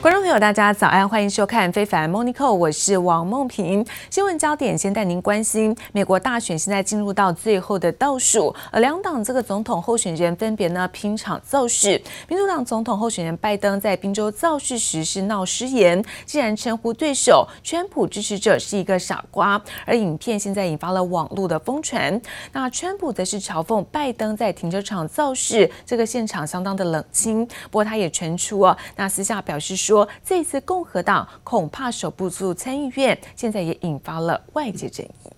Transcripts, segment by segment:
观众朋友，大家早安，欢迎收看《非凡 Monico》，我是王梦萍。新闻焦点先带您关心，美国大选现在进入到最后的倒数，而两党这个总统候选人分别呢拼场造势。民主党总统候选人拜登在宾州造势时是闹失言，竟然称呼对手川普支持者是一个傻瓜，而影片现在引发了网络的疯传。那川普则是嘲讽拜登在停车场造势，这个现场相当的冷清。不过他也传出哦，那私下表示说。这次共和党恐怕守不住参议院，现在也引发了外界争议。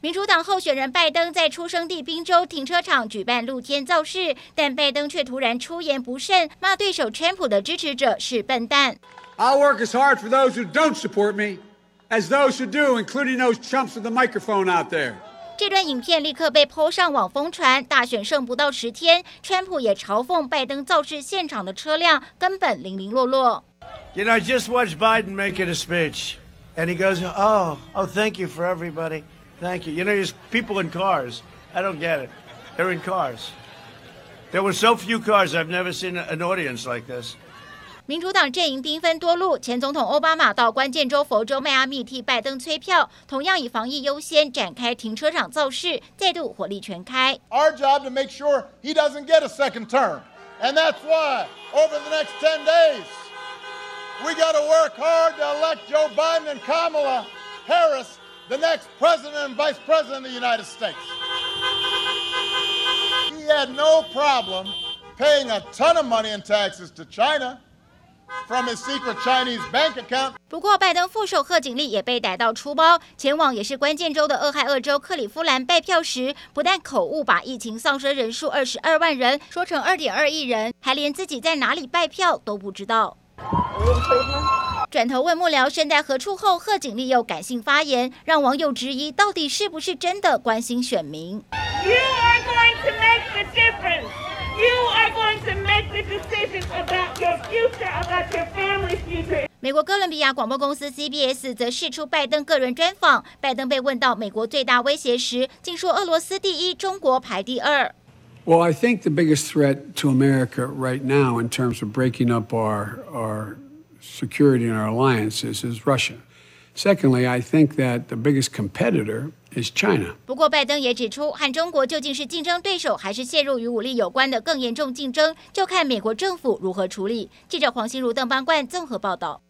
民主党候选人拜登在出生地宾州停车场举办露天造势，但拜登却突然出言不慎，骂对手川普的支持者是笨蛋。I'll work as hard for those who don't support me as those who do, including those chumps with the microphone out there. 这段影片立刻被 PO 上网疯传。大选剩不到十天，川普也嘲讽拜登造势现场的车辆根本零零落落。You know, I just watched Biden make it a speech, and he goes, "Oh, oh, thank you for everybody, thank you." You know, there's people in cars. I don't get it. They're in cars. There were so few cars. I've never seen an audience like this. 民主党阵营兵分多路，前总统奥巴马到关键州佛州迈阿密替拜登催票，同样以防疫优先展开停车场造势，再度火力全开。Our job to make sure he doesn't get a second term, and that's why over the next ten days we got to work hard to elect Joe Biden and Kamala Harris the next president and vice president of the United States. He had no problem paying a ton of money in taxes to China. From his secret Chinese bank account. 不过，拜登副手贺锦丽也被逮到出包，前往也是关键州的俄亥俄州克里夫兰拜票时，不但口误把疫情丧生人数二十二万人说成二点二亿人，还连自己在哪里拜票都不知道。转头问幕僚身在何处后，贺锦丽又感性发言，让网友质疑到底是不是真的关心选民。You are going to make the difference. You are going to make the decisions about your future, about your family's future. 美国哥伦比亚广播公司 CBS 则释出拜登个人专访。拜登被问到美国最大威胁时，竟说俄罗斯第一，中国排第二。Well, I think the biggest threat to America right now, in terms of breaking up our our security and our alliances, is Russia. Secondly, I think that the biggest competitor is China. 不过，拜登也指出，和中国究竟是竞争对手，还是陷入与武力有关的更严重竞争，就看美国政府如何处理。记者黄心如、邓邦冠综合报道。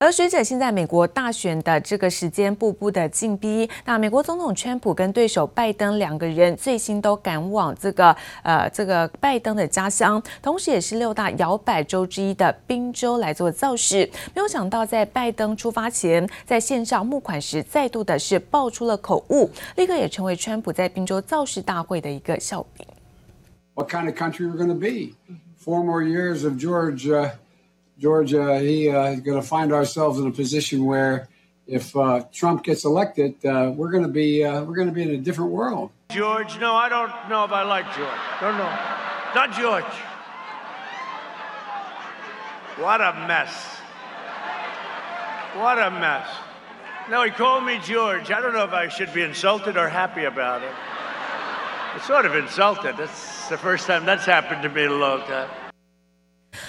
而随着现在美国大选的这个时间步步的进逼，那美国总统川普跟对手拜登两个人最新都赶往这个呃这个拜登的家乡，同时也是六大摇摆州之一的宾州来做造势。没有想到在拜登出发前，在线上募款时再度的是爆出了口误，立刻也成为川普在宾州造势大会的一个笑柄。What kind of country we're going to be? Four more years of George. Georgia, he uh, is going to find ourselves in a position where, if uh, Trump gets elected, uh, we're going to be uh, we're going to be in a different world. George, no, I don't know if I like George. Not know. Not George. What a mess! What a mess! No, he called me George. I don't know if I should be insulted or happy about it. It's sort of insulted. That's the first time that's happened to me in a long time.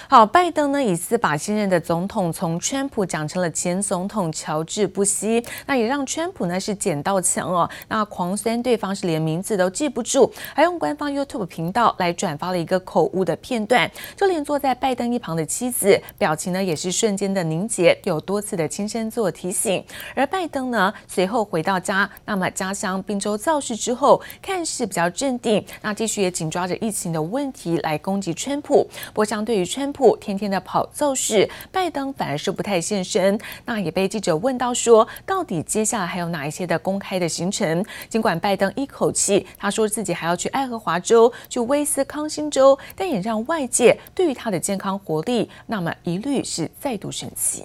好，拜登呢疑似把现任的总统从川普讲成了前总统乔治布希，那也让川普呢是捡到枪哦，那狂酸对方是连名字都记不住，还用官方 YouTube 频道来转发了一个口误的片段，就连坐在拜登一旁的妻子表情呢也是瞬间的凝结，有多次的轻声做提醒，而拜登呢随后回到家，那么家乡宾州造势之后，看似比较镇定，那继续也紧抓着疫情的问题来攻击川普，不过相对于川普。天天的跑造势，拜登反而是不太现身。那也被记者问到说，到底接下来还有哪一些的公开的行程？尽管拜登一口气他说自己还要去爱荷华州、去威斯康星州，但也让外界对于他的健康活力，那么一律是再度升级。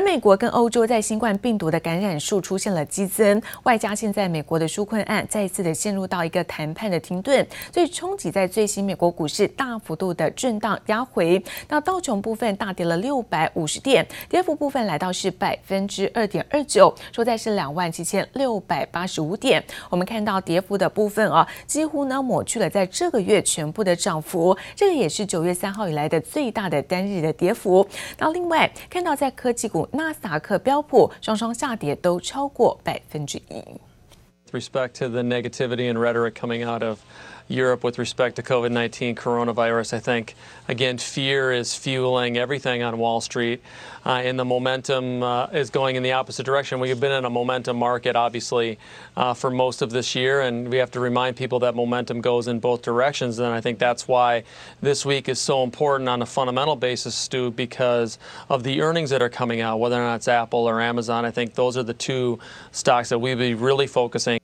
而美国跟欧洲在新冠病毒的感染数出现了激增，外加现在美国的纾困案再次的陷入到一个谈判的停顿，所以冲击在最新美国股市大幅度的震荡压回。那道琼部分大跌了六百五十点，跌幅部分来到是百分之二点二九，收在是两万七千六百八十五点。我们看到跌幅的部分啊，几乎呢抹去了在这个月全部的涨幅，这个也是九月三号以来的最大的单日的跌幅。那另外看到在科技股。纳斯达克、标普双双下跌，都超过百分之一。With respect to the negativity and rhetoric coming out of Europe with respect to COVID 19 coronavirus. I think, again, fear is fueling everything on Wall Street, uh, and the momentum uh, is going in the opposite direction. We've been in a momentum market, obviously, uh, for most of this year, and we have to remind people that momentum goes in both directions. And I think that's why this week is so important on a fundamental basis, Stu, because of the earnings that are coming out, whether or not it's Apple or Amazon. I think those are the two stocks that we'll be really focusing.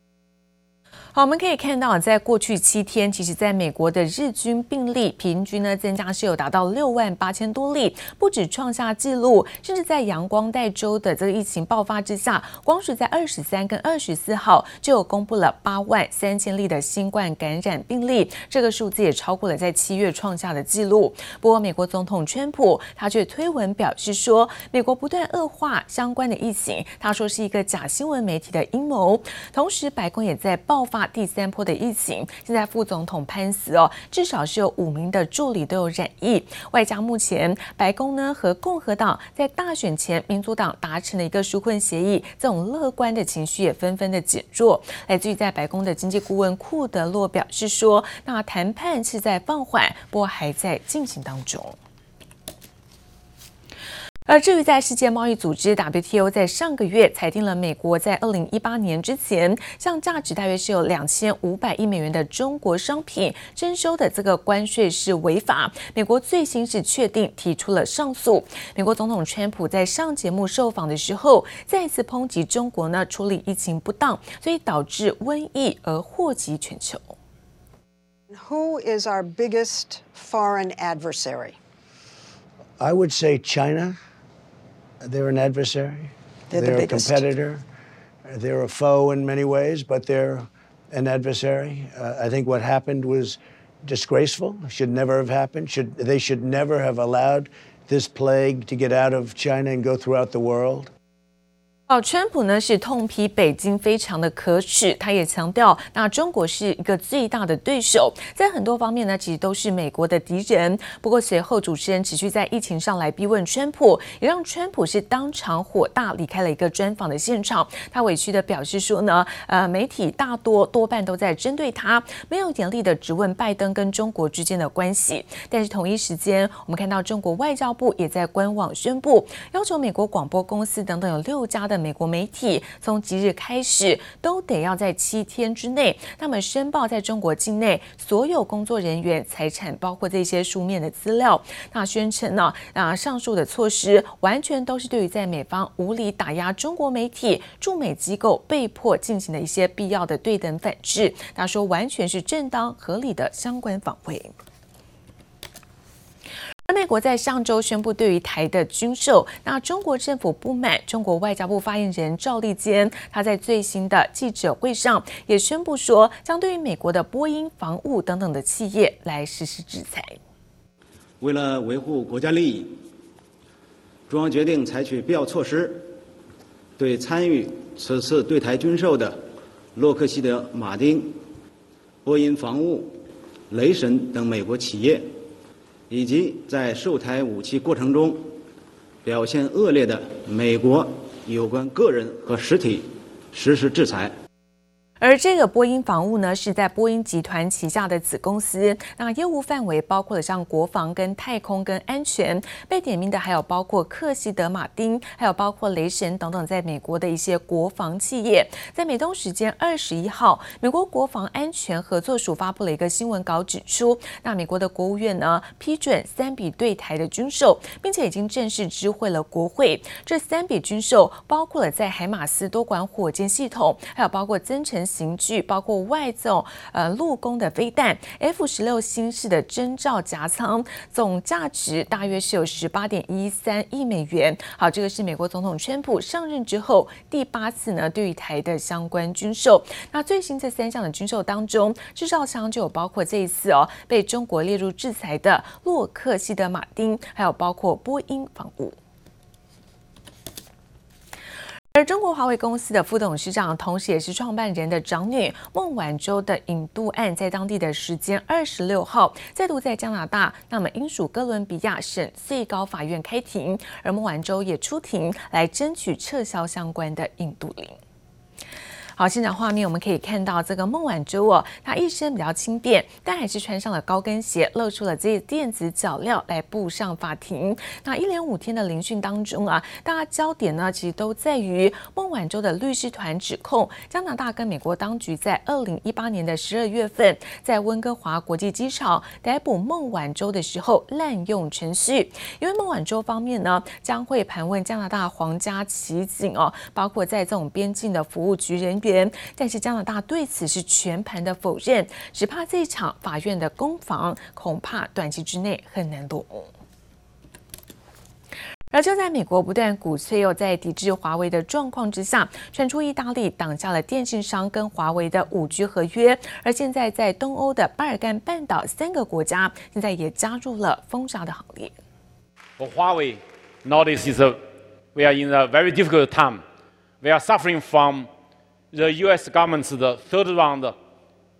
好，我们可以看到，在过去七天，其实在美国的日均病例平均呢增加是有达到六万八千多例，不止创下纪录，甚至在阳光带州的这个疫情爆发之下，光是在二十三跟二十四号就有公布了八万三千例的新冠感染病例，这个数字也超过了在七月创下的纪录。不过，美国总统川普他却推文表示说，美国不断恶化相关的疫情，他说是一个假新闻媒体的阴谋。同时，白宫也在爆发。第三波的疫情，现在副总统潘斯哦，至少是有五名的助理都有染疫，外加目前白宫呢和共和党在大选前民主党达成了一个纾困协议，这种乐观的情绪也纷纷的减弱。来自于在白宫的经济顾问库德洛表示说，那谈判是在放缓，不过还在进行当中。而至于在世界贸易组织 WTO 在上个月裁定了美国在二零一八年之前向价值大约是有两千五百亿美元的中国商品征收的这个关税是违法，美国最新是确定提出了上诉。美国总统川普在上节目受访的时候再次抨击中国呢处理疫情不当，所以导致瘟疫而祸及全球。Who is our biggest foreign adversary? I would say China. They're an adversary. They're, they're the a competitor. They're a foe in many ways, but they're an adversary. Uh, I think what happened was disgraceful. Should never have happened. Should they should never have allowed this plague to get out of China and go throughout the world. 哦，川普呢是痛批北京非常的可耻，他也强调，那中国是一个最大的对手，在很多方面呢，其实都是美国的敌人。不过随后主持人持续在疫情上来逼问川普，也让川普是当场火大，离开了一个专访的现场。他委屈的表示说呢，呃，媒体大多多半都在针对他，没有严厉的质问拜登跟中国之间的关系。但是同一时间，我们看到中国外交部也在官网宣布，要求美国广播公司等等有六家的美国媒体从即日开始都得要在七天之内，他们申报在中国境内所有工作人员财产，包括这些书面的资料。那宣称呢，啊，上述的措施完全都是对于在美方无理打压中国媒体、驻美机构被迫进行的一些必要的对等反制。他说，完全是正当合理的相关防卫。美国在上周宣布对于台的军售，那中国政府不满。中国外交部发言人赵立坚，他在最新的记者会上也宣布说，将对于美国的波音、防务等等的企业来实施制裁。为了维护国家利益，中央决定采取必要措施，对参与此次对台军售的洛克希德·马丁、波音防务、雷神等美国企业。以及在售台武器过程中表现恶劣的美国有关个人和实体实施制裁。而这个波音防务呢，是在波音集团旗下的子公司，那业务范围包括了像国防、跟太空、跟安全。被点名的还有包括克希德马丁，还有包括雷神等等，在美国的一些国防企业。在美东时间二十一号，美国国防安全合作署发布了一个新闻稿，指出，那美国的国务院呢批准三笔对台的军售，并且已经正式知会了国会。这三笔军售包括了在海马斯多管火箭系统，还有包括增程。型具，包括外送、呃陆攻的飞弹、F 十六新式的侦照夹舱，总价值大约是有十八点一三亿美元。好，这个是美国总统川普上任之后第八次呢对于台的相关军售。那最新这三项的军售当中，制造商就有包括这一次哦被中国列入制裁的洛克希德马丁，还有包括波音防务。而中国华为公司的副董事长，同时也是创办人的长女孟晚舟的引渡案，在当地的时间二十六号，再度在加拿大，那么英属哥伦比亚省最高法院开庭，而孟晚舟也出庭来争取撤销相关的引渡令。好，现场画面我们可以看到这个孟晚舟哦，她一身比较轻便，但还是穿上了高跟鞋，露出了这些电子脚镣来步上法庭。那一连五天的聆讯当中啊，大家焦点呢其实都在于孟晚舟的律师团指控加拿大跟美国当局在二零一八年的十二月份在温哥华国际机场逮捕孟晚舟的时候滥用程序，因为孟晚舟方面呢将会盘问加拿大皇家骑警哦，包括在这种边境的服务局人员。但是加拿大对此是全盘的否认，只怕这一场法院的攻防恐怕短期之内很难落幕。而就在美国不断鼓吹又在抵制华为的状况之下，传出意大利挡下了电信商跟华为的五 G 合约，而现在在东欧的巴尔干半岛三个国家现在也加入了封杀的行列。For Huawei, nowadays is a, we are in a very difficult time. We are suffering from The U.S. government's the third round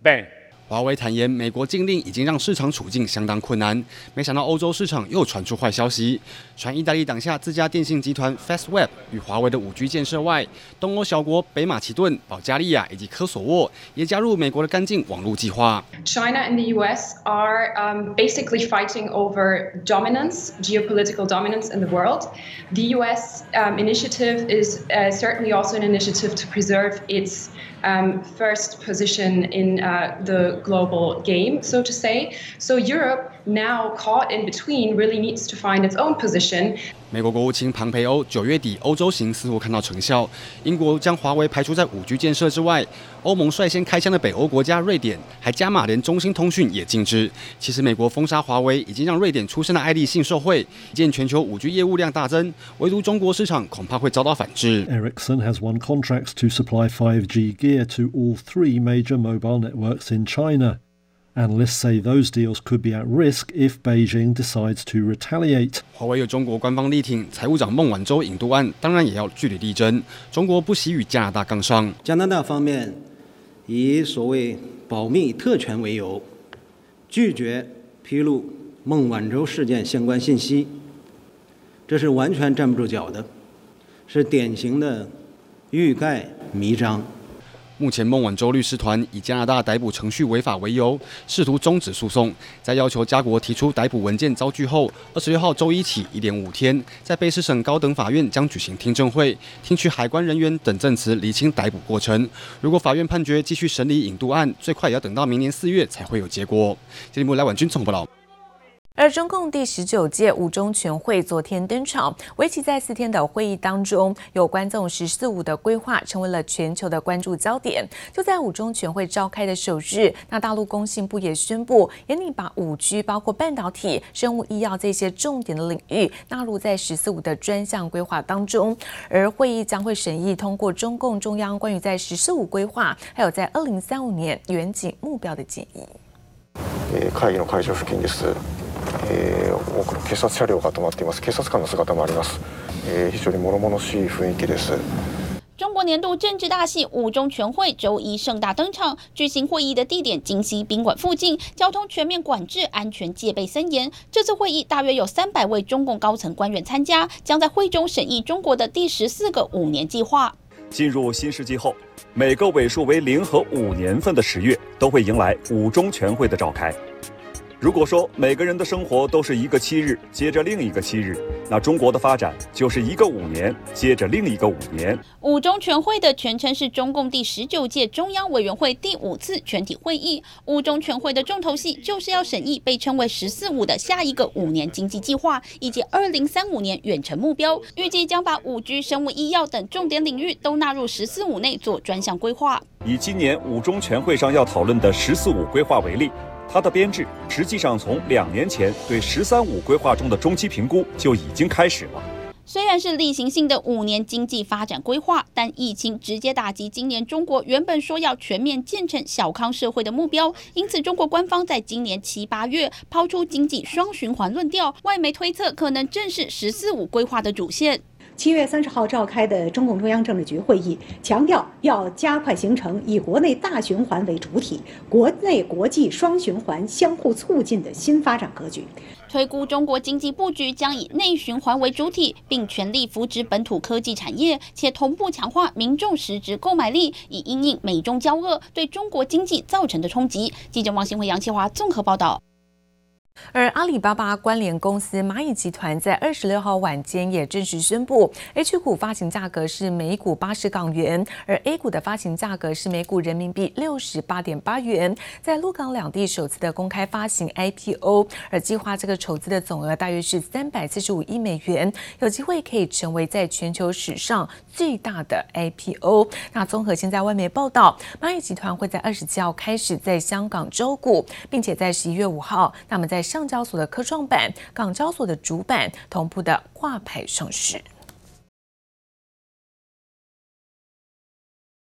ban. 华为坦言，美国禁令已经让市场处境相当困难。没想到欧洲市场又传出坏消息，传意大利挡下自家电信集团 Fastweb 与华为的五 G 建设外，东欧小国北马其顿、保加利亚以及科索沃也加入美国的干净网络计划。China and the U.S. are um, basically fighting over dominance, geopolitical dominance in the world. The U.S. Um, initiative is uh, certainly also an initiative to preserve its um, first position in uh, the global game, so to say. So Europe, now caught in between, really needs to find its own position. 美国国务卿庞培欧九月底欧洲行似乎看到成效，英国将华为排除在五 G 建设之外。欧盟率先开枪的北欧国家瑞典还加码，连中兴通讯也禁止。其实美国封杀华为已经让瑞典出身的爱立信受惠，见全球五 G 业务量大增，唯独中国市场恐怕会遭到反制。Ericsson has won contracts to supply 5G gear to all three major mobile networks in China. Analysts say those deals could be at risk if Beijing decides to retaliate. 华为有中国官方力挺，财务长孟晚舟引渡案当然也要据理力争。中国不惜与加拿大杠上。加拿大方面以所谓保密特权为由，拒绝披露孟晚舟事件相关信息，这是完全站不住脚的，是典型的欲盖弥彰。目前，孟晚舟律师团以加拿大逮捕程序违法为由，试图终止诉讼。在要求加国提出逮捕文件遭拒后，二十六号周一起一连五天，在卑诗省高等法院将举行听证会，听取海关人员等证词，厘清逮捕过程。如果法院判决继续审理引渡案，最快也要等到明年四月才会有结果。节目来晚君综合报道。而中共第十九届五中全会昨天登场，为期在四天的会议当中，有关这种“十四五”的规划成为了全球的关注焦点。就在五中全会召开的首日，那大陆工信部也宣布，严令把五 G 包括半导体、生物医药这些重点的领域纳入在“十四五”的专项规划当中。而会议将会审议通过中共中央关于在“十四五”规划还有在二零三五年远景目标的建议。会议の会场付近です。 えー、多くの警察车両が止まっています。警察官の姿もあります。えー、非常に物々しい雰囲気です。中国年度政治大戏五中全会周一盛大登场，举行会议的地点京西宾馆附近，交通全面管制，安全戒备森严。这次会议大约有三百位中共高层官员参加，将在会中审议中国的第十四个五年计划。进入新世纪后，每个尾数为零和五年份的十月都会迎来五中全会的召开。 如果说每个人的生活都是一个七日接着另一个七日，那中国的发展就是一个五年接着另一个五年。五中全会的全称是中共第十九届中央委员会第五次全体会议。五中全会的重头戏就是要审议被称为“十四五”的下一个五年经济计划以及二零三五年远程目标，预计将把五 G、生物医药等重点领域都纳入“十四五”内做专项规划。以今年五中全会上要讨论的“十四五”规划为例。它的编制实际上从两年前对“十三五”规划中的中期评估就已经开始了。虽然是例行性的五年经济发展规划，但疫情直接打击今年中国原本说要全面建成小康社会的目标，因此中国官方在今年七八月抛出经济双循环论调，外媒推测可能正是“十四五”规划的主线。七月三十号召开的中共中央政治局会议强调，要加快形成以国内大循环为主体、国内国际双循环相互促进的新发展格局。推估中国经济布局将以内循环为主体，并全力扶植本土科技产业，且同步强化民众实质购买力，以因应美中交恶对中国经济造成的冲击。记者王新辉、杨启华综合报道。而阿里巴巴关联公司蚂蚁集团在二十六号晚间也正式宣布，H 股发行价格是每股八十港元，而 A 股的发行价格是每股人民币六十八点八元，在陆港两地首次的公开发行 IPO，而计划这个筹资的总额大约是三百四十五亿美元，有机会可以成为在全球史上最大的 IPO。那综合现在外媒报道，蚂蚁集团会在二十七号开始在香港招股，并且在十一月五号，那么在上交所的科创板、港交所的主板同步的挂牌上市。